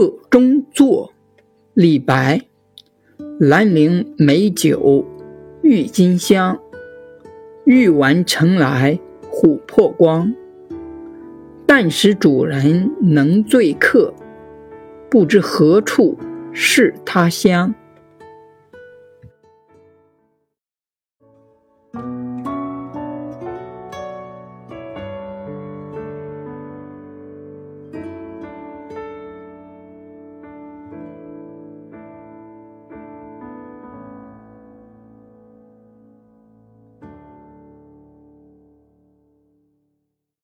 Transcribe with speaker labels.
Speaker 1: 客中作李白。兰陵美酒郁金香玉完成来琥珀光。但使主人能醉客不知何处是他乡。